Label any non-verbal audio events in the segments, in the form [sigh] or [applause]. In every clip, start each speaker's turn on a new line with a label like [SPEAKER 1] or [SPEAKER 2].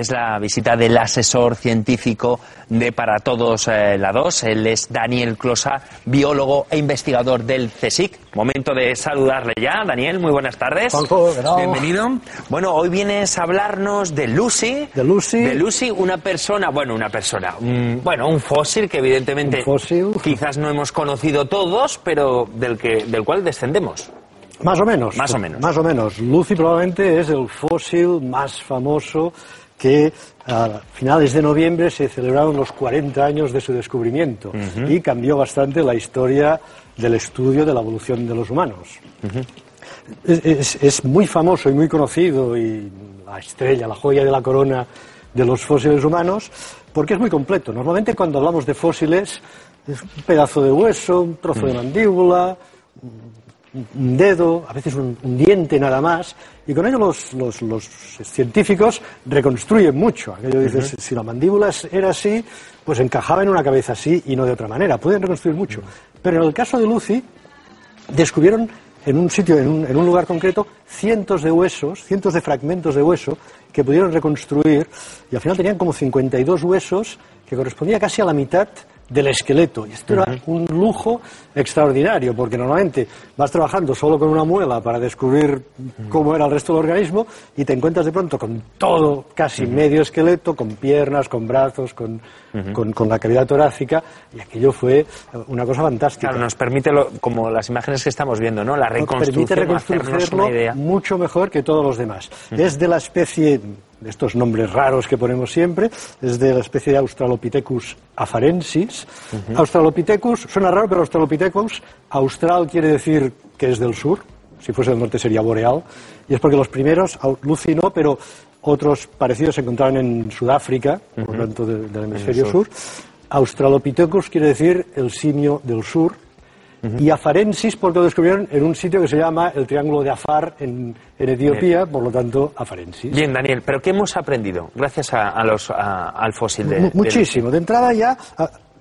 [SPEAKER 1] es la visita del asesor científico de Para Todos eh, la 2. Él es Daniel Closa, biólogo e investigador del CSIC. Momento de saludarle ya. Daniel, muy buenas tardes. Bienvenido. Bueno, hoy vienes a hablarnos de Lucy.
[SPEAKER 2] De Lucy.
[SPEAKER 1] De Lucy, una persona, bueno, una persona, un- bueno, un fósil que evidentemente
[SPEAKER 2] fósil.
[SPEAKER 1] quizás no hemos conocido todos, pero del, que, del cual descendemos.
[SPEAKER 2] Más o menos.
[SPEAKER 1] Más o menos.
[SPEAKER 2] Más o menos. Lucy probablemente es el fósil más famoso que a finales de noviembre se celebraron los 40 años de su descubrimiento y cambió bastante la historia del estudio de la evolución de los humanos. es, es- es muy famoso y muy conocido y la estrella, la joya de la corona de los fósiles humanos porque es muy completo. Normalmente cuando hablamos de fósiles es un pedazo de hueso, un trozo de mandíbula, un dedo, a veces un, un diente nada más, y con ello los, los- los científicos reconstruyen mucho. Aquello dices, si la mandíbula era así, pues encajaba en una cabeza así y no de otra manera. Pueden reconstruir mucho. Pero en el caso de Lucy, descubrieron en un sitio, en un, en un lugar concreto, cientos de huesos, cientos de fragmentos de hueso que pudieron reconstruir y al final tenían como 52 huesos que correspondía casi a la mitad del esqueleto. Y esto era un lujo extraordinario, porque normalmente vas trabajando solo con una muela para descubrir cómo era el resto del organismo y te encuentras de pronto con todo, casi medio esqueleto, con piernas, con brazos, con, con- con la cavidad torácica, y aquello fue una cosa fantástica.
[SPEAKER 1] Claro, nos permite, lo- como las imágenes que estamos viendo, ¿no? La
[SPEAKER 2] Nos
[SPEAKER 1] reconstrucción,
[SPEAKER 2] permite
[SPEAKER 1] hacernos
[SPEAKER 2] reconstruirlo
[SPEAKER 1] una idea.
[SPEAKER 2] mucho mejor que todos los demás. Es de la especie, de estos nombres raros que ponemos siempre, es de la especie de Australopithecus afarensis. Australopithecus, suena raro, pero Australopithecus, austral quiere decir que es del sur, si fuese del norte sería boreal, y es porque los primeros, Lucy no, pero otros parecidos se encontraban en Sudáfrica, por lo tanto de- del hemisferio sur. Australopithecus quiere decir el simio del sur, y afarensis porque lo descubrieron en un sitio que se llama el Triángulo de Afar en, en Etiopía, por lo tanto, afarensis.
[SPEAKER 1] Bien, Daniel, pero ¿qué hemos aprendido gracias a, a los, a- al fósil de, de-
[SPEAKER 2] Muchísimo. De entrada ya,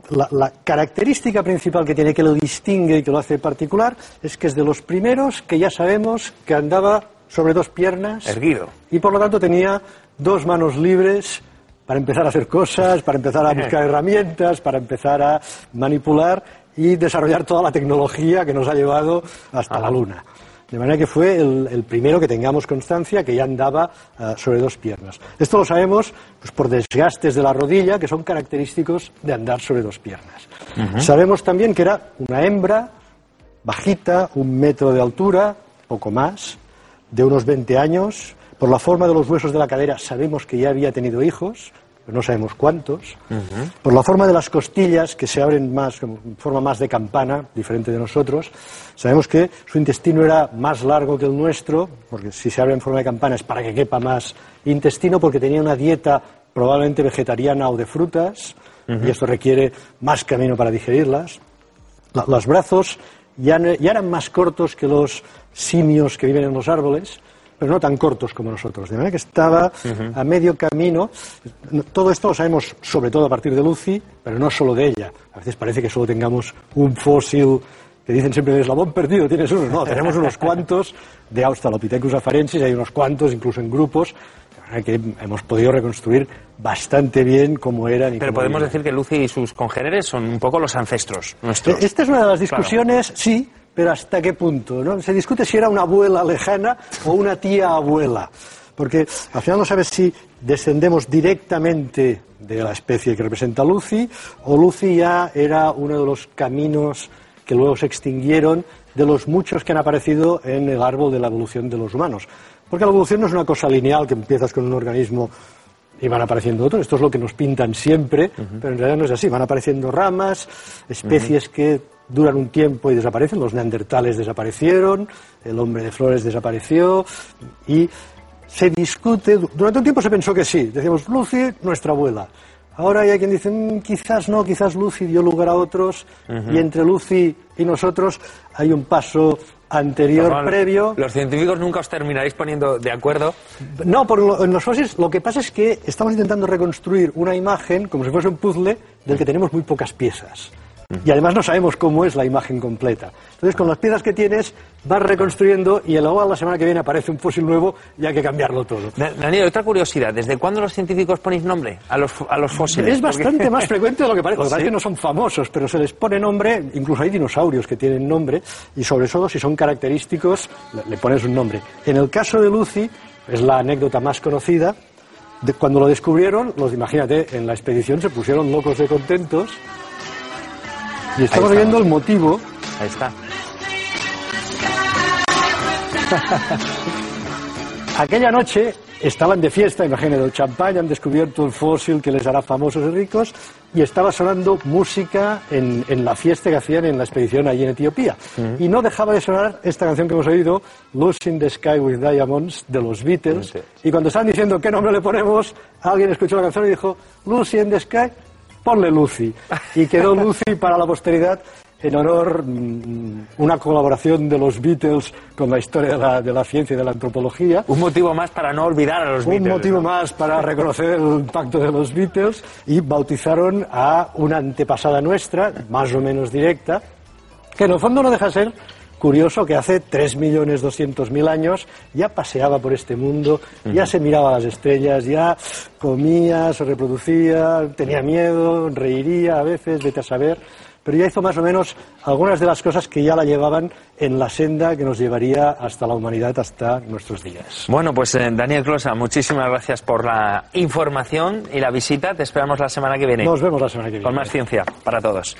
[SPEAKER 2] la, la característica principal que tiene que lo distingue y que lo hace particular es que es de los primeros que ya sabemos que andaba sobre dos piernas.
[SPEAKER 1] Erguido.
[SPEAKER 2] Y por lo tanto tenía dos manos libres para empezar a hacer cosas, para empezar a [laughs] buscar herramientas, para empezar a manipular y desarrollar toda la tecnología que nos ha llevado hasta la Luna. De manera que fue el, el primero que tengamos constancia que ya andaba ah, sobre dos piernas. Esto lo sabemos pues, por desgastes de la rodilla que son característicos de andar sobre dos piernas. Sabemos también que era una hembra bajita, un metro de altura, poco más, de unos 20 años. Por la forma de los huesos de la cadera sabemos que ya había tenido hijos, pero no sabemos cuántos. Por la forma de las costillas, que se abren más, en forma más de campana, diferente de nosotros, sabemos que su intestino era más largo que el nuestro, porque si se abre en forma de campana es para que quepa más intestino, porque tenía una dieta probablemente vegetariana o de frutas, y esto requiere más camino para digerirlas. La- los brazos ya, ya eran más cortos que los simios que viven en los árboles, pero no tan cortos como nosotros. De manera que estaba a medio camino. No- Todo esto lo sabemos sobre todo a partir de Lucy, pero no solo de ella. A veces parece que solo tengamos un fósil que dicen siempre el eslabón perdido, tienes uno. No, tenemos unos cuantos de Australopithecus afarensis, hay unos cuantos incluso en grupos. Que hemos podido reconstruir bastante bien cómo eran y
[SPEAKER 1] Pero
[SPEAKER 2] cómo
[SPEAKER 1] podemos decir que Lucy y sus congéneres son un poco los ancestros nuestros.
[SPEAKER 2] Eh, Esta es una de las discusiones, sí, pero ¿hasta qué punto? ¿no? Se discute si era una abuela lejana o una tía abuela. Porque al final no sabes si descendemos directamente de la especie que representa Lucy o Lucy ya era uno de los caminos que luego se extinguieron de los muchos que han aparecido en el árbol de la evolución de los humanos. Porque la evolución no es una cosa lineal que empiezas con un organismo y van apareciendo otros. Esto es lo que nos pintan siempre, pero en realidad no es así. Van apareciendo ramas, especies que duran un tiempo y desaparecen. Los neandertales desaparecieron, el hombre de flores desapareció y se discute. Durante un tiempo se pensó que sí. Decíamos, Lucy, nuestra abuela. Ahora hay quien dice, "Mm, quizás no, quizás Lucy dio lugar a otros y entre Lucy y nosotros hay un paso anterior, previo.
[SPEAKER 1] Los científicos nunca os terminaréis poniendo de acuerdo.
[SPEAKER 2] No, por lo- en los fósiles lo que pasa es que estamos intentando reconstruir una imagen como si fuese un puzzle del que tenemos muy pocas piezas. Y además no sabemos cómo es la imagen completa. Entonces, con las piezas que tienes, vas reconstruyendo y el la semana que viene aparece un fósil nuevo y hay que cambiarlo todo.
[SPEAKER 1] Daniel, otra curiosidad. ¿Desde cuándo los científicos ponéis nombre a los, a los fósiles?
[SPEAKER 2] Es bastante más frecuente de lo que [laughs] parece. Lo que pasa es que no son famosos, pero se les pone nombre. Incluso hay dinosaurios que tienen nombre y sobre todo si son característicos, le pones un nombre. En el caso de Lucy, es la anécdota más conocida, cuando lo descubrieron, los imagínate, en la expedición se pusieron locos de contentos y estamos viendo el motivo.
[SPEAKER 1] Ahí está. [laughs]
[SPEAKER 2] Aquella noche estaban de fiesta, imagínate, el champán, han descubierto el fósil que les hará famosos y ricos, y estaba sonando música en, la fiesta que hacían en la expedición allí en Etiopía. Y no dejaba de sonar esta canción que hemos oído, Lucy in the Sky with Diamonds, de los Beatles. Y cuando estaban diciendo qué nombre le ponemos, alguien escuchó la canción y dijo, Lucy in the Sky, ponle Lucy. Y quedó [laughs] Lucy para la posteridad en honor mm, una colaboración de los Beatles con la historia de la, ciencia y de la antropología.
[SPEAKER 1] Un motivo más para no olvidar a los Beatles.
[SPEAKER 2] Un motivo más para reconocer el impacto de los Beatles y bautizaron a una antepasada nuestra, más o menos directa, que en el fondo no deja de ser curioso que hace 3.200.000 años ya paseaba por este mundo, ya se miraba a las estrellas, ya comía, se reproducía, tenía miedo, reiría a veces, vete a saber pero ya hizo más o menos algunas de las cosas que ya la llevaban en la senda que nos llevaría hasta la humanidad, hasta nuestros días.
[SPEAKER 1] Bueno, pues eh, Daniel Closa, muchísimas gracias por la información y la visita. Te esperamos la semana que viene.
[SPEAKER 2] Nos vemos la semana que viene.
[SPEAKER 1] Con más ciencia para todos.